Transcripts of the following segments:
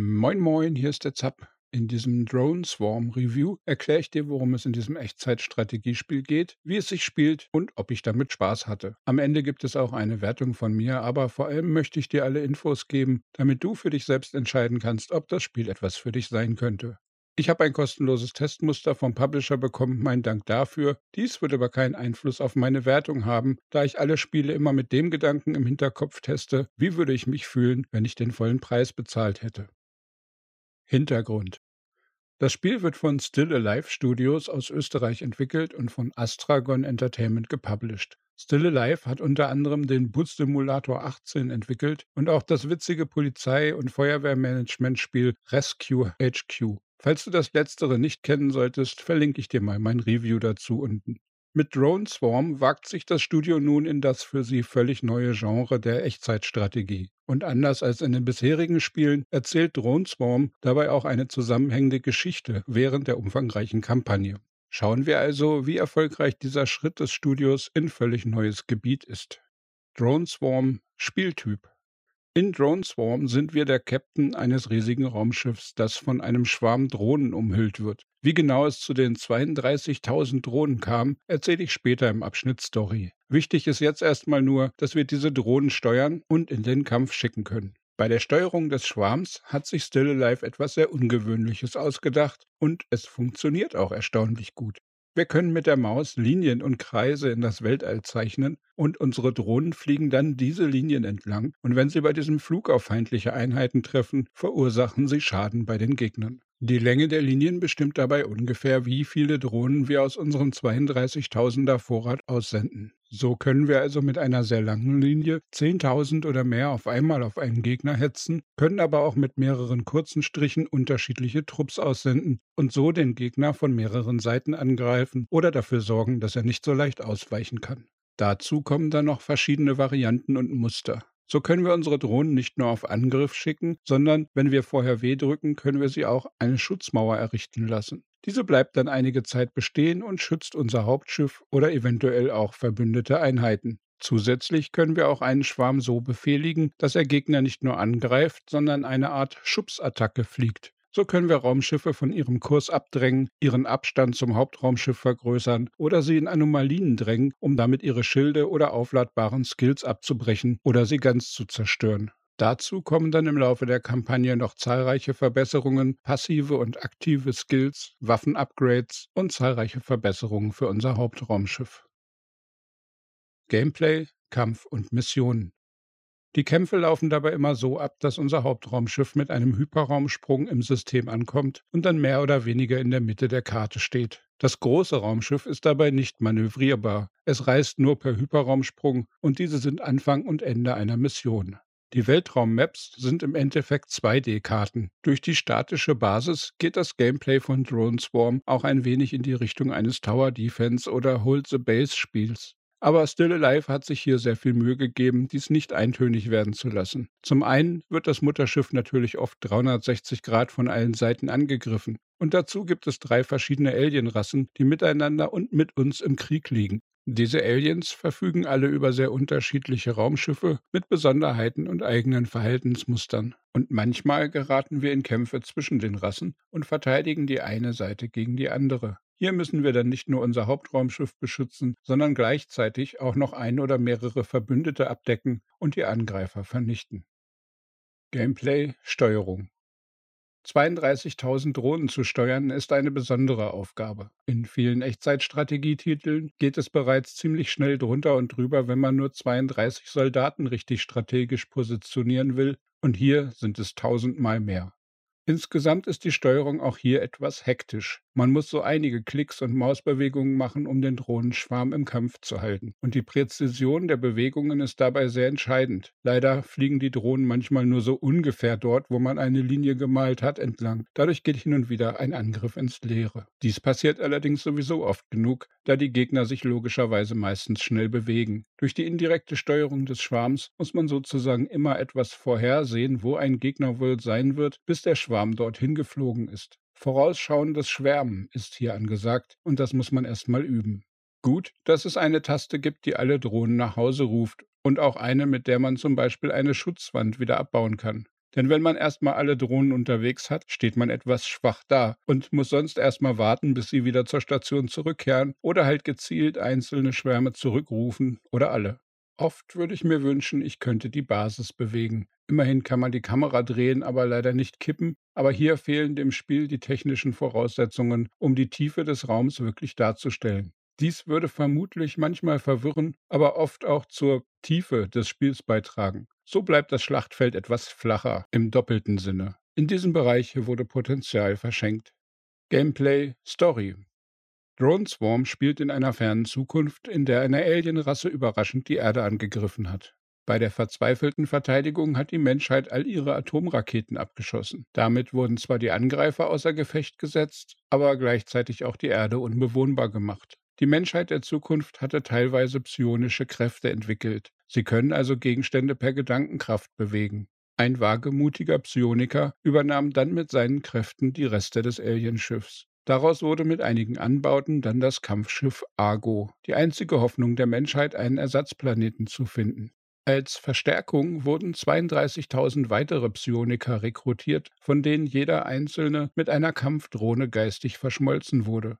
Moin Moin, hier ist der Zap. In diesem Drone Swarm Review erkläre ich dir, worum es in diesem Echtzeitstrategiespiel geht, wie es sich spielt und ob ich damit Spaß hatte. Am Ende gibt es auch eine Wertung von mir, aber vor allem möchte ich dir alle Infos geben, damit du für dich selbst entscheiden kannst, ob das Spiel etwas für dich sein könnte. Ich habe ein kostenloses Testmuster vom Publisher bekommen, mein Dank dafür. Dies wird aber keinen Einfluss auf meine Wertung haben, da ich alle Spiele immer mit dem Gedanken im Hinterkopf teste, wie würde ich mich fühlen, wenn ich den vollen Preis bezahlt hätte. Hintergrund Das Spiel wird von Still Alive Studios aus Österreich entwickelt und von Astragon Entertainment gepublished. Still Alive hat unter anderem den Bus Simulator 18 entwickelt und auch das witzige Polizei- und Feuerwehrmanagement-Spiel Rescue HQ. Falls du das letztere nicht kennen solltest, verlinke ich dir mal mein Review dazu unten. Mit Drone Swarm wagt sich das Studio nun in das für sie völlig neue Genre der Echtzeitstrategie. Und anders als in den bisherigen Spielen erzählt Drone Swarm dabei auch eine zusammenhängende Geschichte während der umfangreichen Kampagne. Schauen wir also, wie erfolgreich dieser Schritt des Studios in völlig neues Gebiet ist. Drone Swarm Spieltyp in Drone Swarm sind wir der Captain eines riesigen Raumschiffs, das von einem Schwarm Drohnen umhüllt wird. Wie genau es zu den 32.000 Drohnen kam, erzähle ich später im Abschnitt Story. Wichtig ist jetzt erstmal nur, dass wir diese Drohnen steuern und in den Kampf schicken können. Bei der Steuerung des Schwarms hat sich Still Alive etwas sehr Ungewöhnliches ausgedacht und es funktioniert auch erstaunlich gut. Wir können mit der Maus Linien und Kreise in das Weltall zeichnen und unsere Drohnen fliegen dann diese Linien entlang und wenn sie bei diesem Flug auf feindliche Einheiten treffen, verursachen sie Schaden bei den Gegnern. Die Länge der Linien bestimmt dabei ungefähr, wie viele Drohnen wir aus unserem 32.000er Vorrat aussenden. So können wir also mit einer sehr langen Linie 10.000 oder mehr auf einmal auf einen Gegner hetzen, können aber auch mit mehreren kurzen Strichen unterschiedliche Trupps aussenden und so den Gegner von mehreren Seiten angreifen oder dafür sorgen, dass er nicht so leicht ausweichen kann. Dazu kommen dann noch verschiedene Varianten und Muster. So können wir unsere Drohnen nicht nur auf Angriff schicken, sondern wenn wir vorher W drücken, können wir sie auch eine Schutzmauer errichten lassen. Diese bleibt dann einige Zeit bestehen und schützt unser Hauptschiff oder eventuell auch verbündete Einheiten. Zusätzlich können wir auch einen Schwarm so befehligen, dass er Gegner nicht nur angreift, sondern eine Art Schubsattacke fliegt. So können wir Raumschiffe von ihrem Kurs abdrängen, ihren Abstand zum Hauptraumschiff vergrößern oder sie in Anomalien drängen, um damit ihre Schilde oder aufladbaren Skills abzubrechen oder sie ganz zu zerstören. Dazu kommen dann im Laufe der Kampagne noch zahlreiche Verbesserungen, passive und aktive Skills, Waffenupgrades und zahlreiche Verbesserungen für unser Hauptraumschiff. Gameplay, Kampf und Missionen. Die Kämpfe laufen dabei immer so ab, dass unser Hauptraumschiff mit einem Hyperraumsprung im System ankommt und dann mehr oder weniger in der Mitte der Karte steht. Das große Raumschiff ist dabei nicht manövrierbar. Es reist nur per Hyperraumsprung und diese sind Anfang und Ende einer Mission. Die Weltraummaps sind im Endeffekt 2D-Karten. Durch die statische Basis geht das Gameplay von Drone Swarm auch ein wenig in die Richtung eines Tower Defense oder Hold the Base Spiels. Aber Still Alive hat sich hier sehr viel Mühe gegeben, dies nicht eintönig werden zu lassen. Zum einen wird das Mutterschiff natürlich oft 360 Grad von allen Seiten angegriffen. Und dazu gibt es drei verschiedene Alienrassen, die miteinander und mit uns im Krieg liegen. Diese Aliens verfügen alle über sehr unterschiedliche Raumschiffe mit Besonderheiten und eigenen Verhaltensmustern. Und manchmal geraten wir in Kämpfe zwischen den Rassen und verteidigen die eine Seite gegen die andere. Hier müssen wir dann nicht nur unser Hauptraumschiff beschützen, sondern gleichzeitig auch noch ein oder mehrere Verbündete abdecken und die Angreifer vernichten. Gameplay Steuerung 32.000 Drohnen zu steuern ist eine besondere Aufgabe. In vielen Echtzeitstrategietiteln geht es bereits ziemlich schnell drunter und drüber, wenn man nur 32 Soldaten richtig strategisch positionieren will, und hier sind es tausendmal mehr. Insgesamt ist die Steuerung auch hier etwas hektisch. Man muss so einige Klicks und Mausbewegungen machen, um den Drohnenschwarm im Kampf zu halten. Und die Präzision der Bewegungen ist dabei sehr entscheidend. Leider fliegen die Drohnen manchmal nur so ungefähr dort, wo man eine Linie gemalt hat, entlang. Dadurch geht hin und wieder ein Angriff ins Leere. Dies passiert allerdings sowieso oft genug, da die Gegner sich logischerweise meistens schnell bewegen. Durch die indirekte Steuerung des Schwarms muss man sozusagen immer etwas vorhersehen, wo ein Gegner wohl sein wird, bis der Schwarm dorthin geflogen ist. Vorausschauendes Schwärmen ist hier angesagt und das muss man erstmal üben. Gut, dass es eine Taste gibt, die alle Drohnen nach Hause ruft und auch eine, mit der man zum Beispiel eine Schutzwand wieder abbauen kann. Denn wenn man erstmal alle Drohnen unterwegs hat, steht man etwas schwach da und muss sonst erstmal warten, bis sie wieder zur Station zurückkehren oder halt gezielt einzelne Schwärme zurückrufen oder alle. Oft würde ich mir wünschen, ich könnte die Basis bewegen. Immerhin kann man die Kamera drehen, aber leider nicht kippen, aber hier fehlen dem Spiel die technischen Voraussetzungen, um die Tiefe des Raums wirklich darzustellen. Dies würde vermutlich manchmal verwirren, aber oft auch zur Tiefe des Spiels beitragen. So bleibt das Schlachtfeld etwas flacher im doppelten Sinne. In diesem Bereich wurde Potenzial verschenkt. Gameplay Story Drone Swarm spielt in einer fernen Zukunft, in der eine Alienrasse überraschend die Erde angegriffen hat. Bei der verzweifelten Verteidigung hat die Menschheit all ihre Atomraketen abgeschossen. Damit wurden zwar die Angreifer außer Gefecht gesetzt, aber gleichzeitig auch die Erde unbewohnbar gemacht. Die Menschheit der Zukunft hatte teilweise psionische Kräfte entwickelt. Sie können also Gegenstände per Gedankenkraft bewegen. Ein wagemutiger Psioniker übernahm dann mit seinen Kräften die Reste des Alienschiffs. Daraus wurde mit einigen Anbauten dann das Kampfschiff Argo, die einzige Hoffnung der Menschheit, einen Ersatzplaneten zu finden. Als Verstärkung wurden 32.000 weitere Psioniker rekrutiert, von denen jeder einzelne mit einer Kampfdrohne geistig verschmolzen wurde.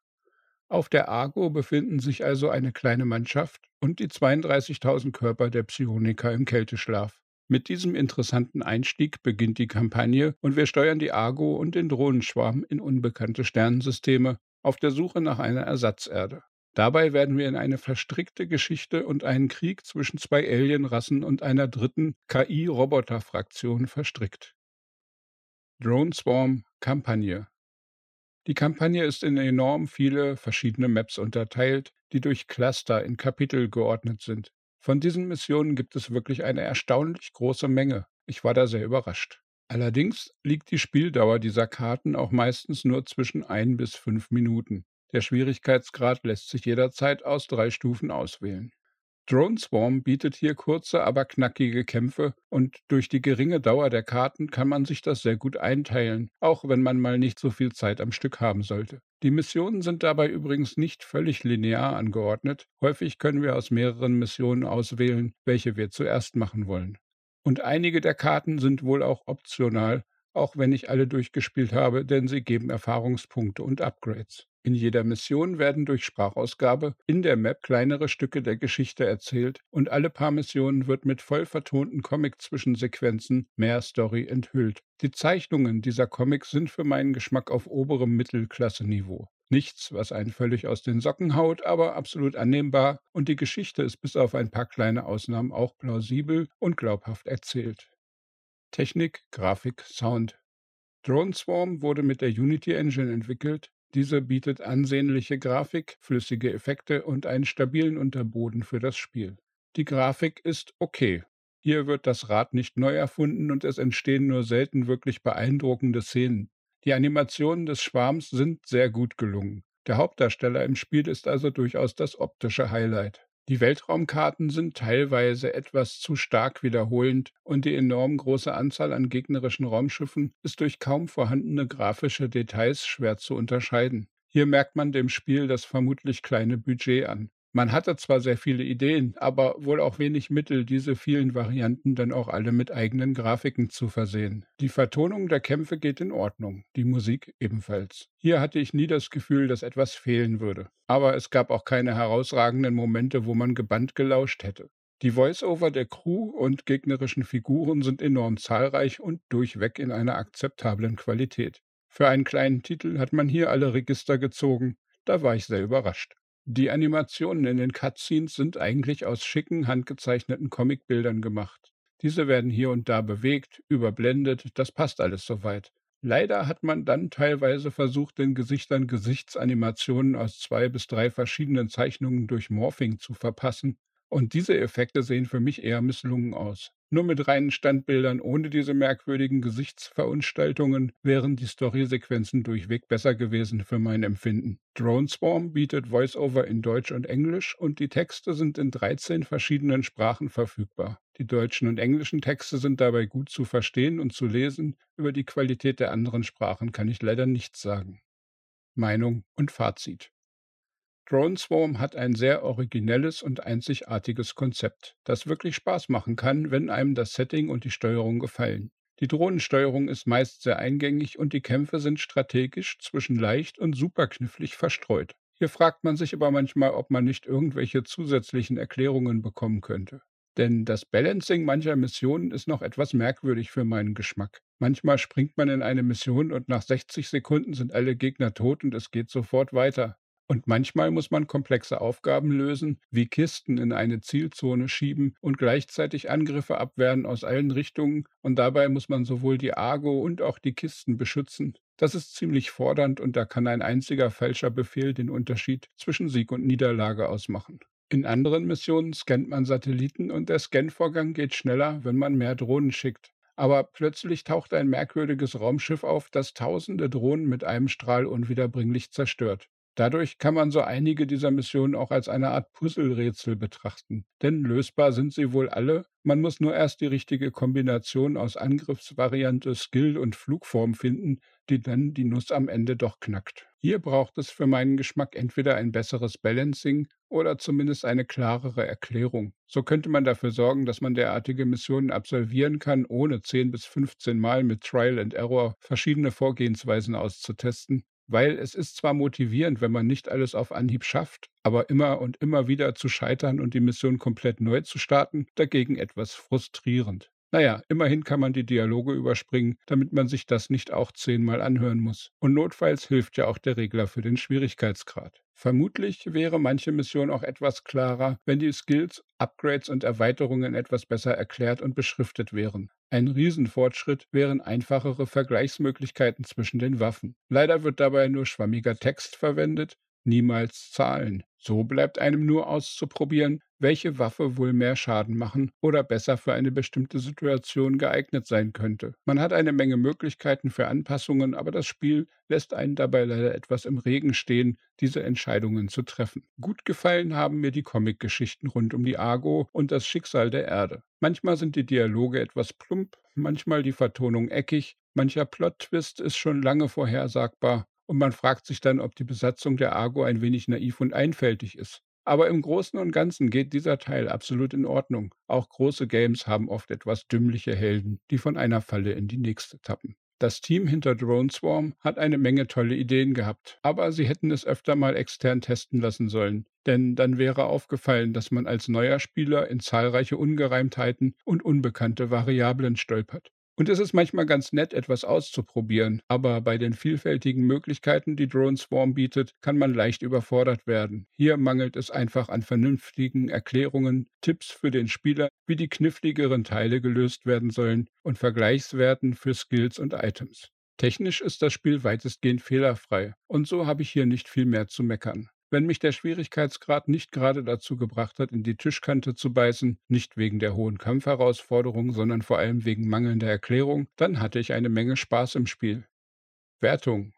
Auf der Argo befinden sich also eine kleine Mannschaft und die 32.000 Körper der Psioniker im Kälteschlaf. Mit diesem interessanten Einstieg beginnt die Kampagne und wir steuern die Argo und den Drohnenschwarm in unbekannte Sternensysteme auf der Suche nach einer Ersatzerde. Dabei werden wir in eine verstrickte Geschichte und einen Krieg zwischen zwei Alienrassen und einer dritten KI-Roboter-Fraktion verstrickt. Drone Swarm Kampagne die Kampagne ist in enorm viele verschiedene Maps unterteilt, die durch Cluster in Kapitel geordnet sind. Von diesen Missionen gibt es wirklich eine erstaunlich große Menge. Ich war da sehr überrascht. Allerdings liegt die Spieldauer dieser Karten auch meistens nur zwischen ein bis fünf Minuten. Der Schwierigkeitsgrad lässt sich jederzeit aus drei Stufen auswählen. Drone Swarm bietet hier kurze, aber knackige Kämpfe und durch die geringe Dauer der Karten kann man sich das sehr gut einteilen, auch wenn man mal nicht so viel Zeit am Stück haben sollte. Die Missionen sind dabei übrigens nicht völlig linear angeordnet. Häufig können wir aus mehreren Missionen auswählen, welche wir zuerst machen wollen. Und einige der Karten sind wohl auch optional, auch wenn ich alle durchgespielt habe, denn sie geben Erfahrungspunkte und Upgrades. In jeder Mission werden durch Sprachausgabe in der Map kleinere Stücke der Geschichte erzählt und alle paar Missionen wird mit voll vertonten Comic-Zwischensequenzen mehr Story enthüllt. Die Zeichnungen dieser Comics sind für meinen Geschmack auf oberem Mittelklasse-Niveau. Nichts, was einen völlig aus den Socken haut, aber absolut annehmbar und die Geschichte ist bis auf ein paar kleine Ausnahmen auch plausibel und glaubhaft erzählt. Technik, Grafik, Sound. Drone Swarm wurde mit der Unity Engine entwickelt. Diese bietet ansehnliche Grafik, flüssige Effekte und einen stabilen Unterboden für das Spiel. Die Grafik ist okay. Hier wird das Rad nicht neu erfunden und es entstehen nur selten wirklich beeindruckende Szenen. Die Animationen des Schwarms sind sehr gut gelungen. Der Hauptdarsteller im Spiel ist also durchaus das optische Highlight. Die Weltraumkarten sind teilweise etwas zu stark wiederholend und die enorm große Anzahl an gegnerischen Raumschiffen ist durch kaum vorhandene grafische Details schwer zu unterscheiden. Hier merkt man dem Spiel das vermutlich kleine Budget an. Man hatte zwar sehr viele Ideen, aber wohl auch wenig Mittel, diese vielen Varianten dann auch alle mit eigenen Grafiken zu versehen. Die Vertonung der Kämpfe geht in Ordnung, die Musik ebenfalls. Hier hatte ich nie das Gefühl, dass etwas fehlen würde. Aber es gab auch keine herausragenden Momente, wo man gebannt gelauscht hätte. Die Voice-Over der Crew und gegnerischen Figuren sind enorm zahlreich und durchweg in einer akzeptablen Qualität. Für einen kleinen Titel hat man hier alle Register gezogen, da war ich sehr überrascht. Die Animationen in den Cutscenes sind eigentlich aus schicken, handgezeichneten Comicbildern gemacht. Diese werden hier und da bewegt, überblendet, das passt alles soweit. Leider hat man dann teilweise versucht, den Gesichtern Gesichtsanimationen aus zwei bis drei verschiedenen Zeichnungen durch Morphing zu verpassen, und diese Effekte sehen für mich eher misslungen aus. Nur mit reinen Standbildern ohne diese merkwürdigen Gesichtsverunstaltungen wären die Storysequenzen durchweg besser gewesen für mein Empfinden. Drone Swarm bietet Voiceover in Deutsch und Englisch und die Texte sind in 13 verschiedenen Sprachen verfügbar. Die deutschen und englischen Texte sind dabei gut zu verstehen und zu lesen. Über die Qualität der anderen Sprachen kann ich leider nichts sagen. Meinung und Fazit. Drone Swarm hat ein sehr originelles und einzigartiges Konzept, das wirklich Spaß machen kann, wenn einem das Setting und die Steuerung gefallen. Die Drohnensteuerung ist meist sehr eingängig und die Kämpfe sind strategisch zwischen leicht und superknifflig verstreut. Hier fragt man sich aber manchmal, ob man nicht irgendwelche zusätzlichen Erklärungen bekommen könnte. Denn das Balancing mancher Missionen ist noch etwas merkwürdig für meinen Geschmack. Manchmal springt man in eine Mission und nach 60 Sekunden sind alle Gegner tot und es geht sofort weiter. Und manchmal muss man komplexe Aufgaben lösen, wie Kisten in eine Zielzone schieben und gleichzeitig Angriffe abwehren aus allen Richtungen, und dabei muss man sowohl die Argo und auch die Kisten beschützen. Das ist ziemlich fordernd und da kann ein einziger falscher Befehl den Unterschied zwischen Sieg und Niederlage ausmachen. In anderen Missionen scannt man Satelliten und der Scanvorgang geht schneller, wenn man mehr Drohnen schickt. Aber plötzlich taucht ein merkwürdiges Raumschiff auf, das tausende Drohnen mit einem Strahl unwiederbringlich zerstört. Dadurch kann man so einige dieser Missionen auch als eine Art Puzzlerätsel betrachten. Denn lösbar sind sie wohl alle, man muss nur erst die richtige Kombination aus Angriffsvariante, Skill und Flugform finden, die dann die Nuss am Ende doch knackt. Hier braucht es für meinen Geschmack entweder ein besseres Balancing oder zumindest eine klarere Erklärung. So könnte man dafür sorgen, dass man derartige Missionen absolvieren kann, ohne 10 bis 15 Mal mit Trial and Error verschiedene Vorgehensweisen auszutesten weil es ist zwar motivierend, wenn man nicht alles auf Anhieb schafft, aber immer und immer wieder zu scheitern und die Mission komplett neu zu starten, dagegen etwas frustrierend. Naja, immerhin kann man die Dialoge überspringen, damit man sich das nicht auch zehnmal anhören muss. Und notfalls hilft ja auch der Regler für den Schwierigkeitsgrad. Vermutlich wäre manche Mission auch etwas klarer, wenn die Skills, Upgrades und Erweiterungen etwas besser erklärt und beschriftet wären. Ein Riesenfortschritt wären einfachere Vergleichsmöglichkeiten zwischen den Waffen. Leider wird dabei nur schwammiger Text verwendet, niemals Zahlen. So bleibt einem nur auszuprobieren, welche Waffe wohl mehr Schaden machen oder besser für eine bestimmte Situation geeignet sein könnte. Man hat eine Menge Möglichkeiten für Anpassungen, aber das Spiel lässt einen dabei leider etwas im Regen stehen, diese Entscheidungen zu treffen. Gut gefallen haben mir die Comicgeschichten rund um die Argo und das Schicksal der Erde. Manchmal sind die Dialoge etwas plump, manchmal die Vertonung eckig, mancher Plot-Twist ist schon lange vorhersagbar und man fragt sich dann, ob die Besatzung der Argo ein wenig naiv und einfältig ist. Aber im Großen und Ganzen geht dieser Teil absolut in Ordnung. Auch große Games haben oft etwas dümmliche Helden, die von einer Falle in die nächste tappen. Das Team hinter Drone Swarm hat eine Menge tolle Ideen gehabt, aber sie hätten es öfter mal extern testen lassen sollen, denn dann wäre aufgefallen, dass man als neuer Spieler in zahlreiche Ungereimtheiten und unbekannte Variablen stolpert. Und es ist manchmal ganz nett, etwas auszuprobieren, aber bei den vielfältigen Möglichkeiten, die Drone Swarm bietet, kann man leicht überfordert werden. Hier mangelt es einfach an vernünftigen Erklärungen, Tipps für den Spieler, wie die kniffligeren Teile gelöst werden sollen und Vergleichswerten für Skills und Items. Technisch ist das Spiel weitestgehend fehlerfrei und so habe ich hier nicht viel mehr zu meckern. Wenn mich der Schwierigkeitsgrad nicht gerade dazu gebracht hat, in die Tischkante zu beißen, nicht wegen der hohen Kampfherausforderung, sondern vor allem wegen mangelnder Erklärung, dann hatte ich eine Menge Spaß im Spiel. Wertung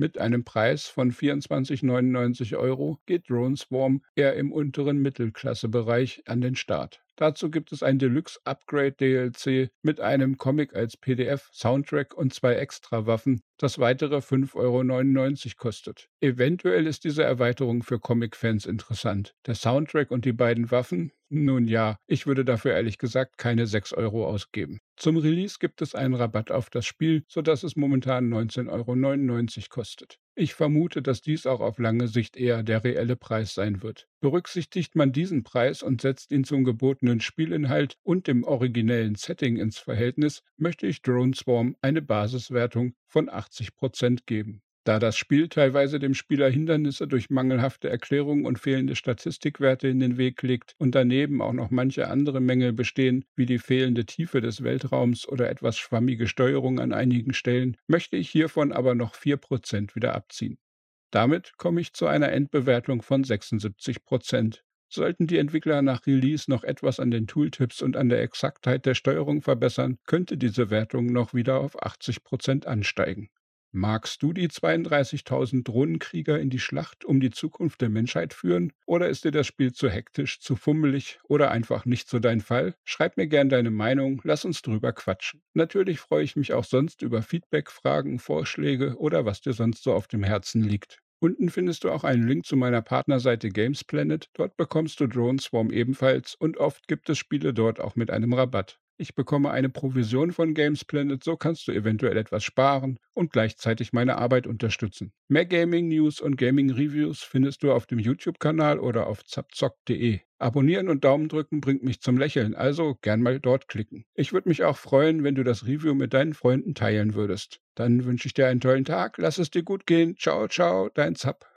mit einem Preis von 24,99 Euro geht Drone Swarm eher im unteren Mittelklassebereich an den Start. Dazu gibt es ein Deluxe Upgrade DLC mit einem Comic als PDF, Soundtrack und zwei Extrawaffen, das weitere 5,99 Euro kostet. Eventuell ist diese Erweiterung für Comic-Fans interessant. Der Soundtrack und die beiden Waffen? Nun ja, ich würde dafür ehrlich gesagt keine 6 Euro ausgeben. Zum Release gibt es einen Rabatt auf das Spiel, sodass es momentan 19,99 Euro kostet. Ich vermute, dass dies auch auf lange Sicht eher der reelle Preis sein wird. Berücksichtigt man diesen Preis und setzt ihn zum gebotenen Spielinhalt und dem originellen Setting ins Verhältnis, möchte ich Drone Swarm eine Basiswertung von 80% geben. Da das Spiel teilweise dem Spieler Hindernisse durch mangelhafte Erklärungen und fehlende Statistikwerte in den Weg legt und daneben auch noch manche andere Mängel bestehen, wie die fehlende Tiefe des Weltraums oder etwas schwammige Steuerung an einigen Stellen, möchte ich hiervon aber noch 4% wieder abziehen. Damit komme ich zu einer Endbewertung von 76 Sollten die Entwickler nach Release noch etwas an den Tooltips und an der Exaktheit der Steuerung verbessern, könnte diese Wertung noch wieder auf 80% ansteigen. Magst du die 32.000 Drohnenkrieger in die Schlacht um die Zukunft der Menschheit führen? Oder ist dir das Spiel zu hektisch, zu fummelig oder einfach nicht so dein Fall? Schreib mir gern deine Meinung, lass uns drüber quatschen. Natürlich freue ich mich auch sonst über Feedback, Fragen, Vorschläge oder was dir sonst so auf dem Herzen liegt. Unten findest du auch einen Link zu meiner Partnerseite Games Planet. Dort bekommst du Drone Swarm ebenfalls und oft gibt es Spiele dort auch mit einem Rabatt. Ich bekomme eine Provision von Games Planet, so kannst du eventuell etwas sparen und gleichzeitig meine Arbeit unterstützen. Mehr Gaming News und Gaming Reviews findest du auf dem YouTube-Kanal oder auf zapzock.de. Abonnieren und Daumen drücken bringt mich zum Lächeln, also gern mal dort klicken. Ich würde mich auch freuen, wenn du das Review mit deinen Freunden teilen würdest. Dann wünsche ich dir einen tollen Tag, lass es dir gut gehen. Ciao, ciao, dein Zap.